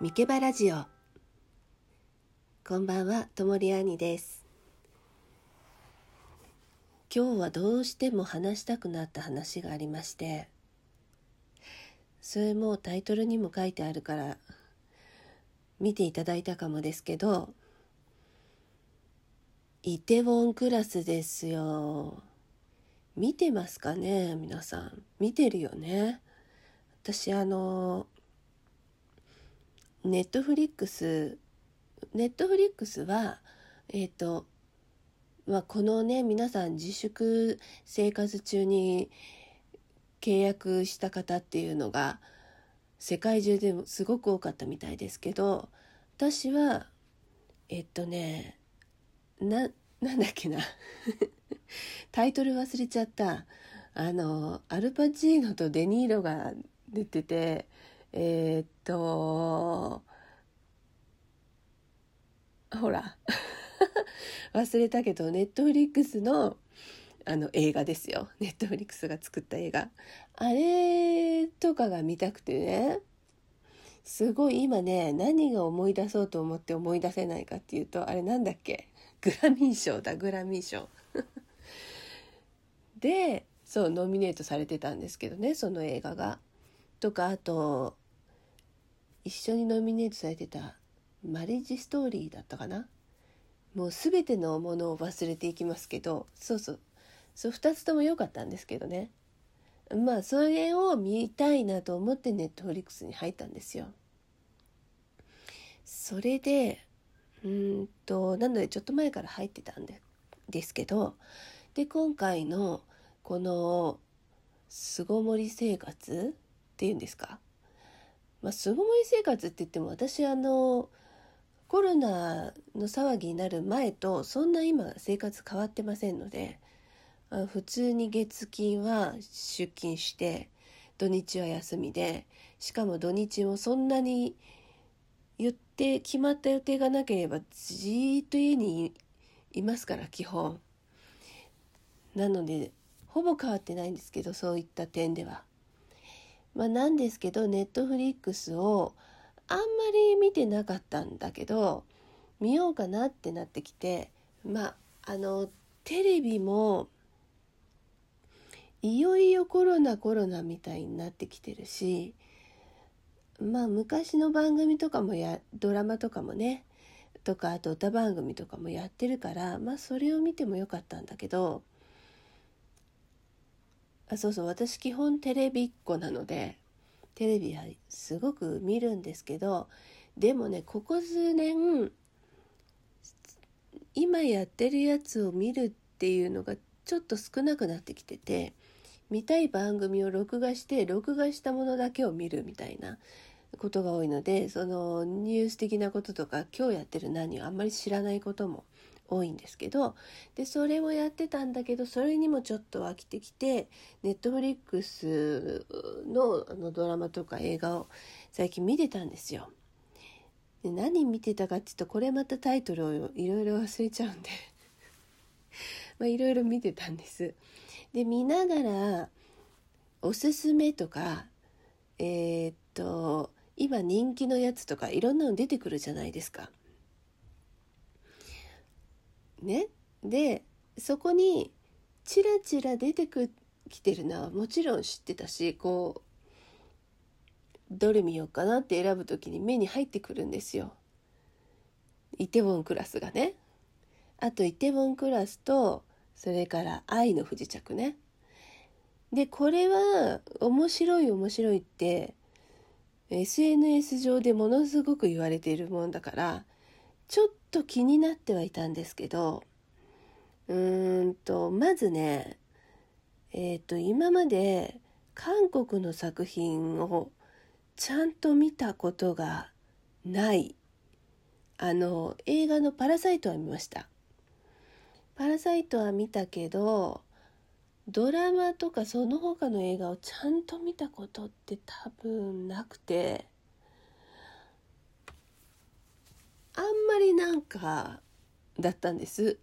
ミケバラジオ。こんばんはともりあにです。今日はどうしても話したくなった話がありましてそれもタイトルにも書いてあるから見ていただいたかもですけどイテウォンクラスですよ。見てますかね皆さん。見てるよね。私あの Netflix Netflix はえっ、ー、とまあこのね皆さん自粛生活中に契約した方っていうのが世界中でもすごく多かったみたいですけど私はえっとねななんだっけな。タイトル忘れちゃった。あのアルパチーノとデニーロが出ててえー、っとほら。忘れたけどネットフリックスのあの映画ですよ。ネットフリックスが作った映画。あれとかが見たくてね。すごい今ね何が思い出そうと思って思い出せないかっていうとあれなんだっけ？グラミー賞だグラミー賞。でそうノミネートされてたんですけどねその映画が。とかあと一緒にノミネートされてたマリッジストーリーだったかな？もう全てのものを忘れていきますけどそうそう。そう2つとも良かったんですけどね。まあそれを見たいなと思ってネットフリックスに入ったんですよ。それでうんとなのでちょっと前から入ってたんでですけどで今回のこの巣ごもり生活っていうんですか？まあ、巣ごもり生活って言っても私あのコロナの騒ぎになる前とそんな今生活変わってませんので普通に月金は出勤して土日は休みでしかも土日もそんなに言って決まった予定がなければじーっと家にいますから基本。なのでほぼ変わってないんですけどそういった点では。まあ、なんですけどネットフリックスをあんまり見てなかったんだけど見ようかなってなってきてまああのテレビもいよいよコロナコロナみたいになってきてるしまあ昔の番組とかもやドラマとかもねとかあと歌番組とかもやってるからまあそれを見てもよかったんだけどあそうそう私基本テレビっ子なのでテレビはすごく見るんですけどでもねここ数年今やってるやつを見るっていうのがちょっと少なくなってきてて見たい番組を録画して録画したものだけを見るみたいなことが多いのでそのニュース的なこととか今日やってる何をあんまり知らないことも多いんですけどでそれをやってたんだけどそれにもちょっと飽きてきてネットフリックスのあのドラマとか映画を最近見てたんですよ。で何見てたかっていうとこれまたタイトルをいろいろ忘れちゃうんで まあいろいろ見てたんです。で見ながらおすすめとかえー、っと今人気のやつとかいろんなの出てくるじゃないですか。ねでそこにチラチラ出てきてるのはもちろん知ってたしこうどれ見ようかなって選ぶ時に目に入ってくるんですよ。イテウォンクラスがね。あとイテウォンクラスとそれから愛の不時着ね。でこれは面白い面白いって SNS 上でものすごく言われているもんだからちょっと気になってはいたんですけどうーんとまずねえっ、ー、と今まで韓国の作品をちゃんと見たことがないあの映画の「パラサイト」は見ましたパラサイトは見たけどドラマとかその他の映画をちゃんと見たことって多分なくてあんまりなんかだったんです。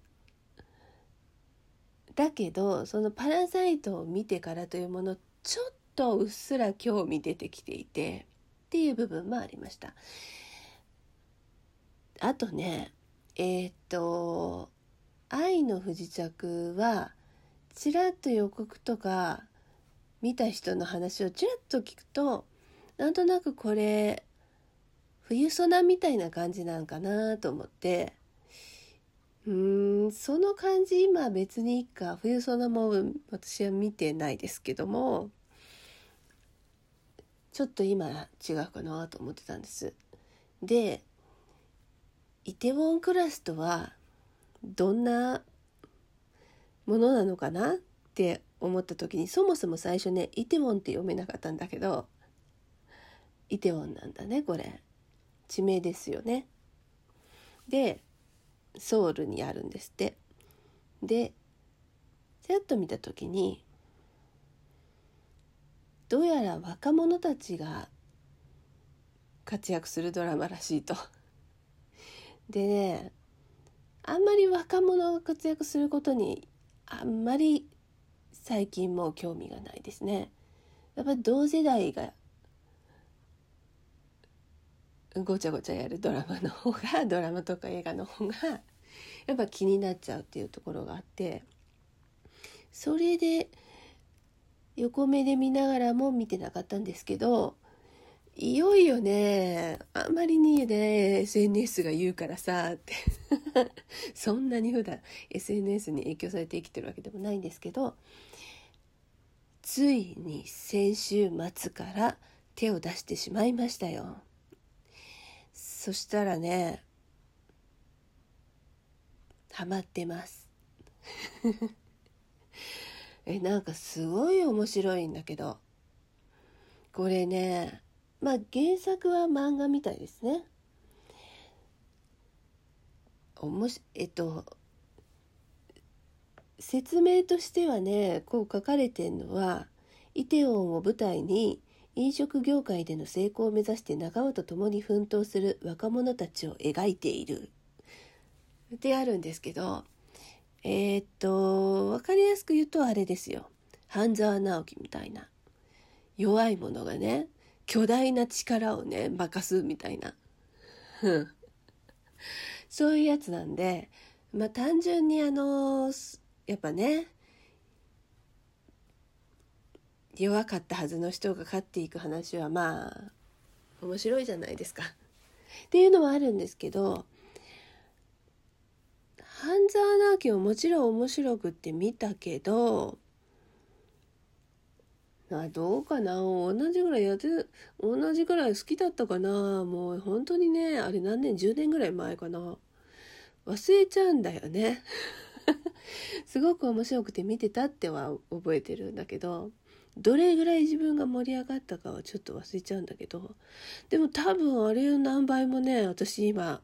だけどその「パラサイト」を見てからというものちょっとうっすら興味出てきていてっていう部分もありました。あとねえー、っと「愛の不時着」はちらっと予告とか見た人の話をちらっと聞くとなんとなくこれ冬ソナみたいな感じなんかなと思って。うーんその感じ今別にいいか。冬ソナも私は見てないですけども。ちょっと今違うかなと思ってたんです。でイテウォンクラスとはどんなものなのかなって思った時にそもそも最初ねイテウォンって読めなかったんだけどイテウォンなんだねこれ。地名ですよねでソウルにあるんですってでちらっと見た時にどうやら若者たちが活躍するドラマらしいと。でねあんまり若者が活躍することにあんまり最近も興味がないですね。やっぱり同世代がごちゃごちゃやるドラマの方がドラマとか映画の方がやっぱ気になっちゃうっていうところがあってそれで横目で見ながらも見てなかったんですけどいよいよねあんまりにね SNS が言うからさって そんなに普段 SNS に影響されて生きてるわけでもないんですけどついに先週末から手を出してしまいましたよ。そしたらねハマってます。えなんかすごい面白いんだけど。これねまあ原作は漫画みたいですね。おもしえっと説明としてはねこう書かれてんのはイテウォンを舞台に飲食業界での成功を目指して仲間と共に奮闘する若者たちを描いている。ってあるんですけどえー、っと分かりやすく言うとあれですよ。半沢直樹みたいな。弱い者がね巨大な力をね任すみたいな。そういうやつなんでまあ単純にあのやっぱね弱かったはずの人が勝っていく話はまあ面白いじゃないですか。っていうのはあるんですけど半沢直樹ももちろん面白くって見たけどあどうかな同じぐらいやって同じぐらい好きだったかなもう本当にねあれ何年10年ぐらい前かな。忘れちゃうんだよね。すごく面白くて見てたっては覚えてるんだけど。どれぐらい自分が盛り上がったかはちょっと忘れちゃうんだけどでも多分あれ何倍もね私今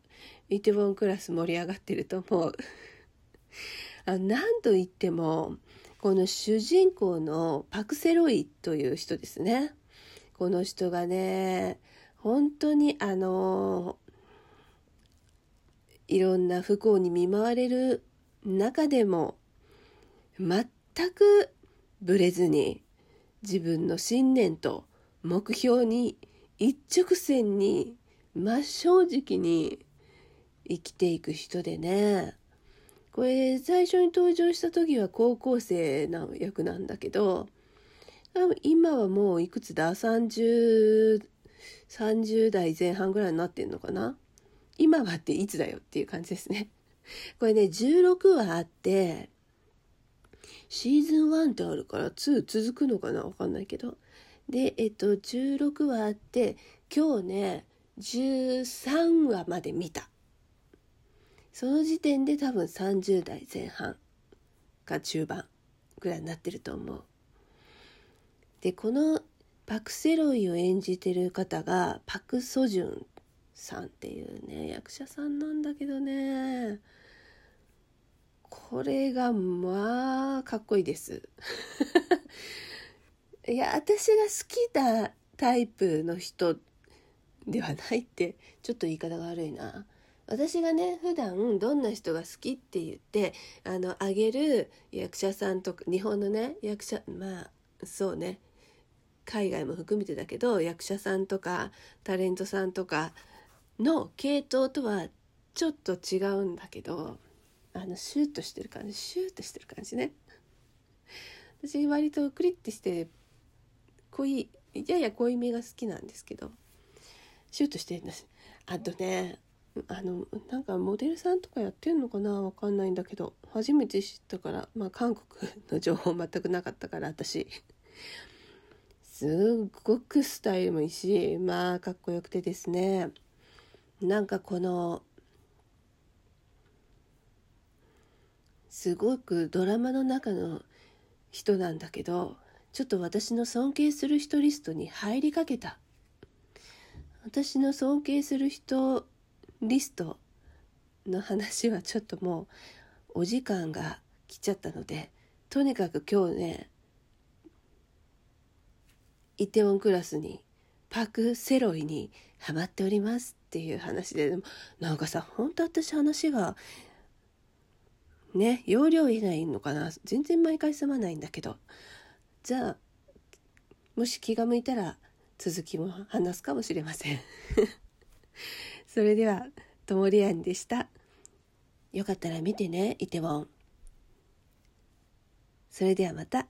イテウォンクラス盛り上がってると思う。あなんといってもこの主人公のパク・セロイという人ですね。この人がね本当にあのいろんな不幸に見舞われる中でも全くぶれずに自分の信念と目標に一直線に真正直に生きていく人でね。これ最初に登場した時は高校生な役なんだけど今はもういくつだ？3030 30代前半ぐらいになってんのかな？今はっていつだよっていう感じですね。これね16話あってシーズン1ってあるから2続くのかな？わかんないけど。でえっと16話あって今日ね13話まで見た。その時点で多分30代前半か中盤ぐらいになってると思う。でこのパク・セロイを演じてる方がパク・ソジュンさんっていうね役者さんなんだけどね。これがまあかっこいいです。いや私が好きなタイプの人ではないってちょっと言い方が悪いな。私がね普段どんな人が好きって言ってあのあげる役者さんとか日本のね役者まあそうね海外も含めてだけど役者さんとかタレントさんとかの系統とはちょっと違うんだけどあのシュッとしてる感じシュッとしてる感じね。私割とクリッてして濃いやや濃いめが好きなんですけどシュッとしてるんです。あとねあのなんかモデルさんとかやってんのかなわかんないんだけど初めて知ったからまあ韓国の情報全くなかったから私。すっごくスタイルもいいしまあかっこよくてですね。なんかこのすごくドラマの中の人なんだけどちょっと私の尊敬する人リストに入りかけた。私の尊敬する人リストの話はちょっともうお時間が来ちゃったのでとにかく今日ねイテウォンクラスにパク・セロイにハマっておりますっていう話ででもなんかさ本当私話がね容量以内のかな？全然毎回済まないんだけどじゃあもし気が向いたら続きも話すかもしれません それでは、ともりあんでした。よかったら見てね、イテウォン。それではまた。